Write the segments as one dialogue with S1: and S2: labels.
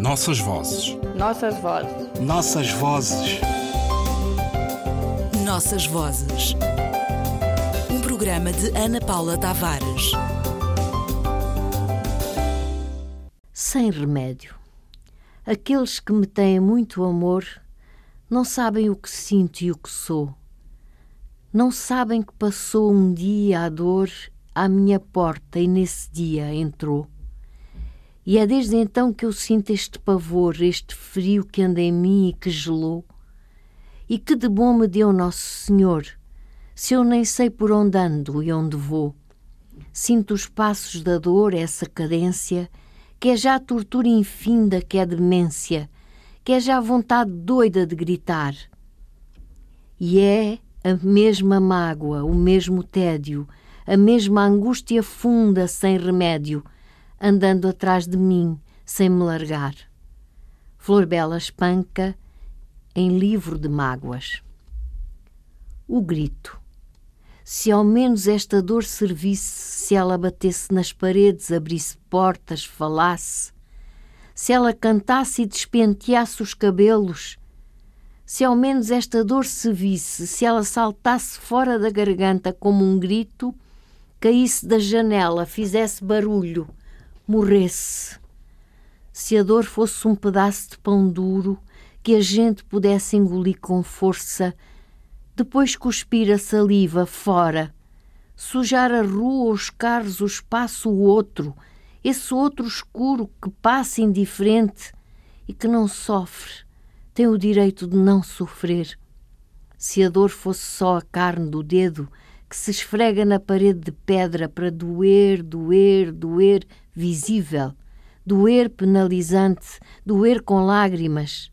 S1: Nossas vozes.
S2: Nossas vozes.
S3: Nossas vozes.
S4: Nossas vozes. Um programa de Ana Paula Tavares.
S5: Sem remédio. Aqueles que me têm muito amor não sabem o que sinto e o que sou. Não sabem que passou um dia a dor à minha porta e nesse dia entrou. E é desde então que eu sinto este pavor, este frio que anda em mim e que gelou. E que de bom me deu Nosso Senhor, se eu nem sei por onde ando e onde vou. Sinto os passos da dor, essa cadência, que é já a tortura infinda, que é demência, que é já a vontade doida de gritar. E é a mesma mágoa, o mesmo tédio, a mesma angústia funda sem remédio, andando atrás de mim sem me largar. Flor Bela espanca em livro de mágoas. O grito. Se ao menos esta dor servisse, se ela batesse nas paredes, abrisse portas, falasse, se ela cantasse e despenteasse os cabelos, se ao menos esta dor se visse, se ela saltasse fora da garganta como um grito, caísse da janela, fizesse barulho, morresse. Se a dor fosse um pedaço de pão duro que a gente pudesse engolir com força, depois cuspir a saliva fora, sujar a rua, os carros, o espaço, o outro, esse outro escuro que passa indiferente e que não sofre, tem o direito de não sofrer. Se a dor fosse só a carne do dedo que se esfrega na parede de pedra para doer, doer, doer, visível, doer penalizante, doer com lágrimas.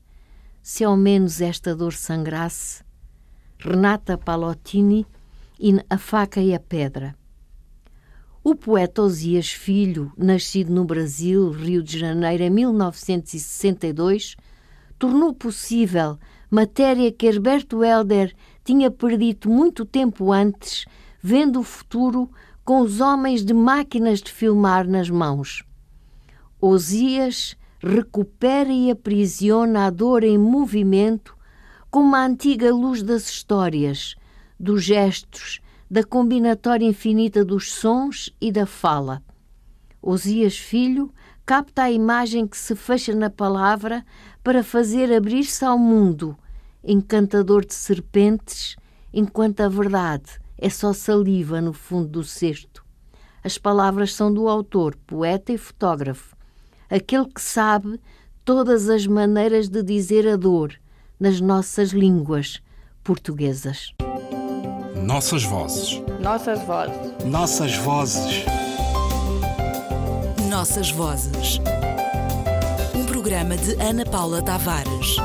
S5: Se ao menos esta dor sangrasse. Renata Palottini in A Faca e a Pedra. O poeta Osias Filho, nascido no Brasil, Rio de Janeiro, em 1962, tornou possível matéria que Herberto Helder tinha perdido muito tempo antes, vendo o futuro com os homens de máquinas de filmar nas mãos. Osias recupera e aprisiona a dor em movimento como a antiga luz das histórias, dos gestos, da combinatória infinita dos sons e da fala. Osias Filho capta a imagem que se fecha na palavra para fazer abrir-se ao mundo, encantador de serpentes, enquanto a verdade é só saliva no fundo do cesto. As palavras são do autor, poeta e fotógrafo, aquele que sabe todas as maneiras de dizer a dor nas nossas línguas portuguesas.
S1: Nossas vozes.
S2: Nossas vozes.
S3: Nossas vozes.
S4: Nossas vozes. Um programa de Ana Paula Tavares.